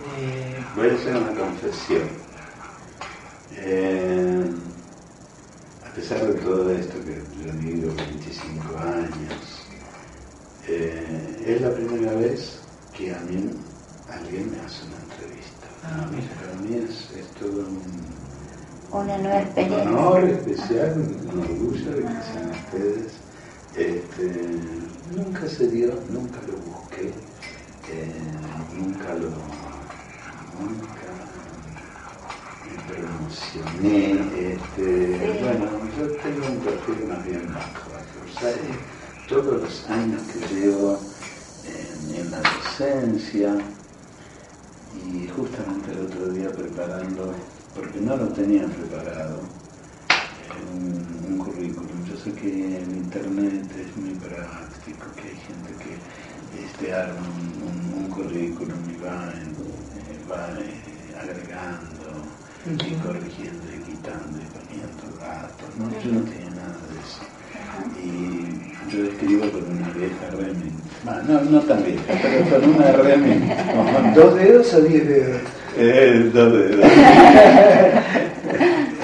Eh, voy a hacer una confesión. Eh, a pesar de todo esto que yo he vivido 25 años, eh, es la primera vez que a mí alguien me hace una entrevista. Ah, mira. Para mí es, es todo un, Una nueva un experiencia. honor especial, un orgullo de que sean ustedes. Este, nunca se dio, nunca lo busqué, eh, nunca lo nunca me promocioné. Este, Bueno, yo tengo un perfil más bien bajo. O todos los años que llevo en, en la docencia y justamente el otro día preparando, porque no lo tenía preparado, un, un currículum. Que en internet es muy práctico, que hay gente que este, arma un, un- un currículum y va, en- eh, va eh, agregando y corrigiendo y quitando y poniendo datos. ¿no? Yo no tenía nada de eso. Y yo escribo con una vieja Remington. Ah, no, no tan vieja, pero con una Remington. Con ¿Dos dedos o diez dedos? eh, dos dedos.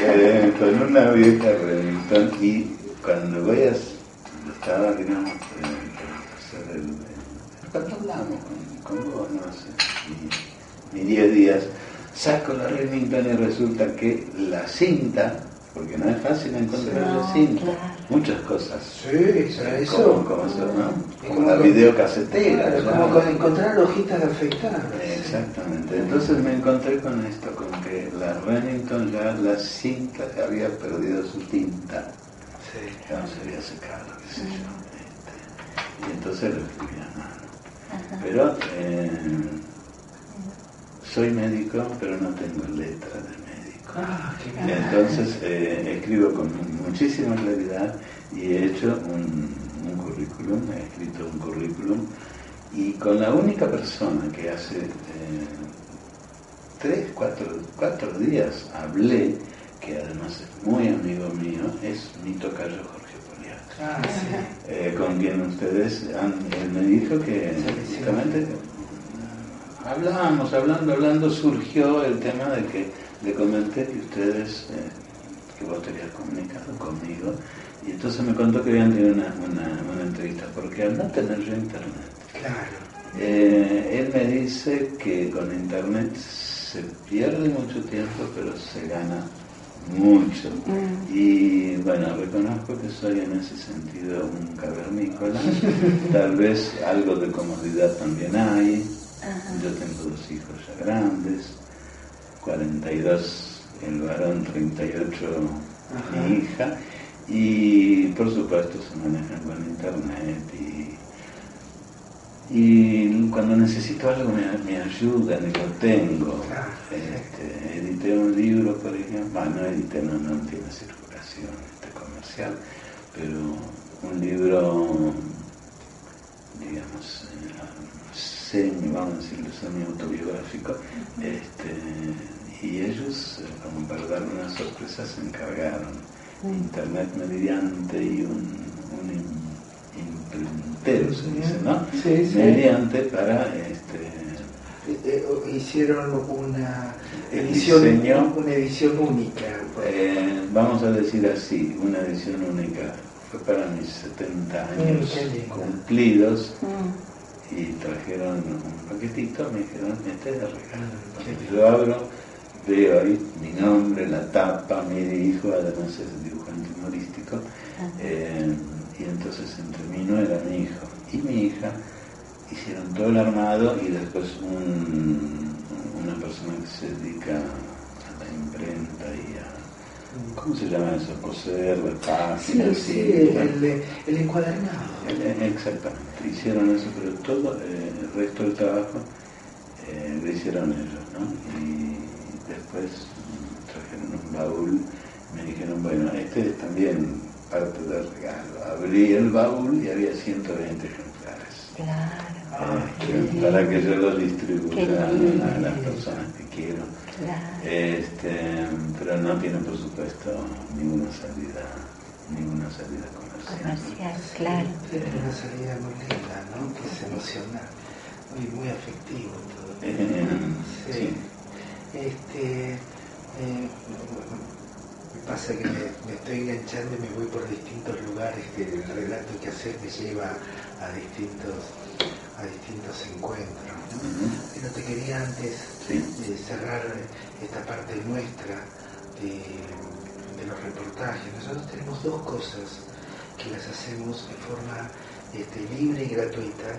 Eh, con una vieja Remington y cuando voy a estaba digamos hacer el, el- cuando hablamos con, con vos no sé ni, ni 10 días saco la Remington y resulta que la cinta porque no es fácil encontrar la cinta claro. muchas cosas Sí. Eh, eso. como, como eso, ¿no? Como como la videocasetera Claro, como con encontrar hojitas de afeitar. Exactamente. Entonces me encontré con esto, con que la Remington ya la cinta había perdido su tinta, Ya no se había secado, qué sé yo. este, y entonces lo escribí a mano. Pero eh, soy médico, pero no tengo letra de médico. Ah, qué bien. Entonces eh, escribo con muchísima claridad y he hecho un, un currículum, he escrito un currículum y con la única persona que hace eh, tres, cuatro, cuatro días hablé, que además es muy amigo mío, es mi tocayo Jorge Poliak. Ah, sí. Eh, con quien ustedes han, él me dijo que Sí, justamente eh, hablábamos, hablando, hablando, surgió el tema de que le comenté que ustedes, eh, que vos te habías comunicado conmigo, y entonces me contó que habían tenido una, una, una entrevista, porque al no tener yo internet, Claro. eh, él me dice que con internet se pierde mucho tiempo, pero se gana mucho. Y bueno, reconozco que soy en ese sentido un cavernícola. Tal vez algo de comodidad también hay. Yo tengo dos hijos ya grandes, 42 el varón, 38 mi hija. Y por supuesto se manejan con internet y y cuando necesito algo me, me ayudan y lo tengo. Claro. Este, edité un libro, por ejemplo, bueno, no edité, no, no tiene circulación este, comercial, pero un libro, digamos, eh, semi, vamos a decirlo, semi-autobiográfico, este, y ellos, eh, como para darme una sorpresa, se encargaron, internet mediante y un, un im- imprentero, se dice, ¿no? Sí, sí. Mediante para este, Eh, eh, hicieron una edición, diseño. una edición única. Eh, vamos a decir así, una edición única. Fue para mis 70 años Mm, cumplidos Mm. y trajeron un paquetito, me dijeron, este es de regalo. Yo abro, veo ahí mi nombre, la tapa, mi hijo, además es dibujante humorístico, eh, y entonces entre mí no era mi hijo y mi hija hicieron todo el armado y después un- una persona que se dedica a la imprenta y a, ¿cómo se llama eso? Coser, de Sí, páginas. sí, y- el, el, el encuadernado. eh, Exactamente, hicieron eso, pero todo eh, el resto del trabajo hicieron ellos, ¿no? Y después trajeron un baúl, me dijeron, bueno, este es también parte del regalo. Abrí el baúl y había 120 ejemplares. Claro. Este, para que yo los distribuya a las personas que quiero. Claro. Este, pero no tiene, por supuesto, ninguna salida, ninguna salida comercial. Comercial, claro. Tiene una salida muy linda, ¿no? Que es emocional, muy, muy afectivo todo. Eh, sí. Este, eh, me pasa que me, me estoy enganchando y me voy por distintos lugares que el relato que haces me lleva a distintos, a distintos encuentros. ¿no? Pero te quería antes Sí. de cerrar esta parte nuestra de, de los reportajes. Nosotros tenemos dos cosas que las hacemos de forma este, libre y gratuita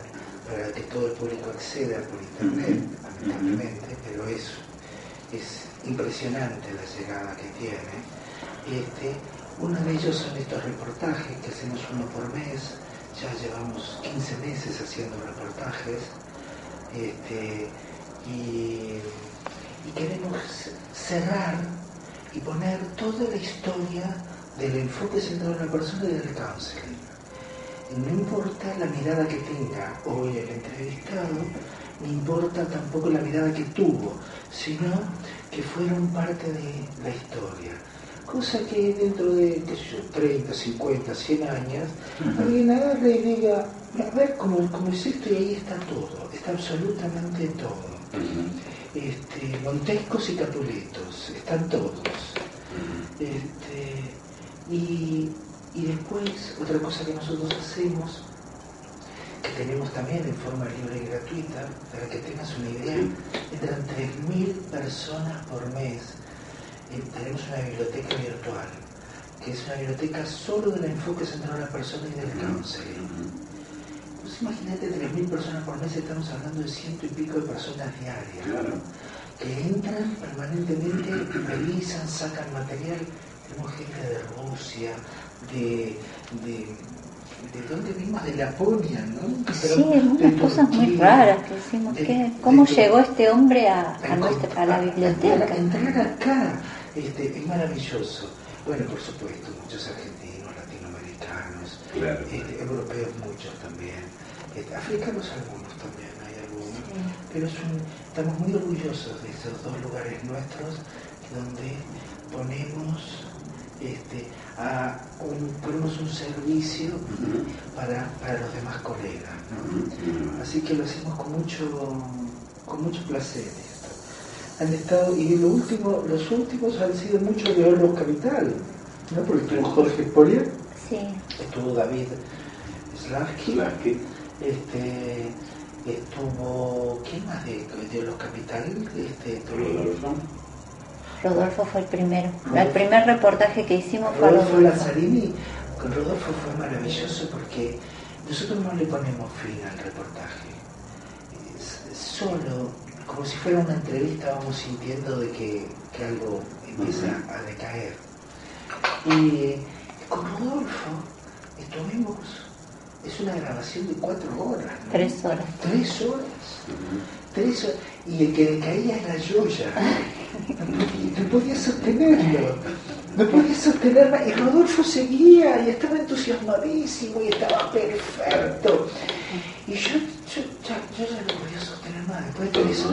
para que todo el público acceda por internet, lamentablemente, pero es, es impresionante la llegada que tiene. Este, uno de ellos son estos reportajes que hacemos uno por mes, ya llevamos 15 meses haciendo reportajes. Este, y, queremos cerrar y poner toda la historia del enfoque centrado en la persona y del counseling. No importa la mirada que tenga hoy el entrevistado, ni importa tampoco la mirada que tuvo, sino que fueron parte de la historia. Cosa que dentro de, qué sé yo, 30, 50, 100 años, alguien agarre y diga, a ver cómo, cómo es esto y ahí está todo, está absolutamente todo este, Montescos y Capuletos, están todos. Este, y, y después, otra cosa que nosotros hacemos, que tenemos también en forma libre y gratuita, para que tengas una idea, entran 3.000 personas por mes. Tenemos una biblioteca virtual, que es una biblioteca solo del enfoque centrado en la persona y del counseling. Pues imagínate 3.000 personas por mes, estamos hablando de ciento y pico de personas diarias Claro. que entran permanentemente, revisan, sacan material. Tenemos gente de Rusia, de, de, de dónde vimos, de Laponia, ¿no? Sí, de unas cosas muy raras que decimos, de- ¿qué? ¿cómo de- llegó este hombre a, a, a nuestra, a la a- biblioteca? a entrar acá este, es maravilloso. Bueno, por supuesto, muchos argentinos, latinoamericanos, Claro. este, europeos muchos también, este, africanos algunos también, hay algunos. Sí. Pero es un- estamos muy orgullosos de esos dos lugares nuestros donde ponemos este, a un, ponemos un servicio para, para los demás colegas. ¿no? Así que lo hacemos con mucho, con mucho placer. Han estado, y lo último, los últimos han sido muchos de Orlos Capital, ¿no? porque estuvo Jorge Polier, Sí, estuvo David Slavsky, este, estuvo, ¿quién más de, de los Capital? Este, Rodolfo. Rodolfo fue el primero. El primer reportaje que hicimos fue Rodolfo Rodolfo. Lazzarini, con Rodolfo fue maravilloso porque nosotros no le ponemos fin al reportaje. Solo, como si fuera una entrevista, vamos sintiendo de que, que algo empieza a decaer. Y con Rodolfo estuvimos, es una grabación de cuatro horas. ¿no? Tres horas. Tres horas. Tres horas. Y el que decaía era yo ya. No podía, no podía sostenerlo. No podía sostenerlo. Y Rodolfo seguía y estaba entusiasmadísimo y estaba perfecto. Y yo, yo, ya, yo ya no podía sostener más. Después de horas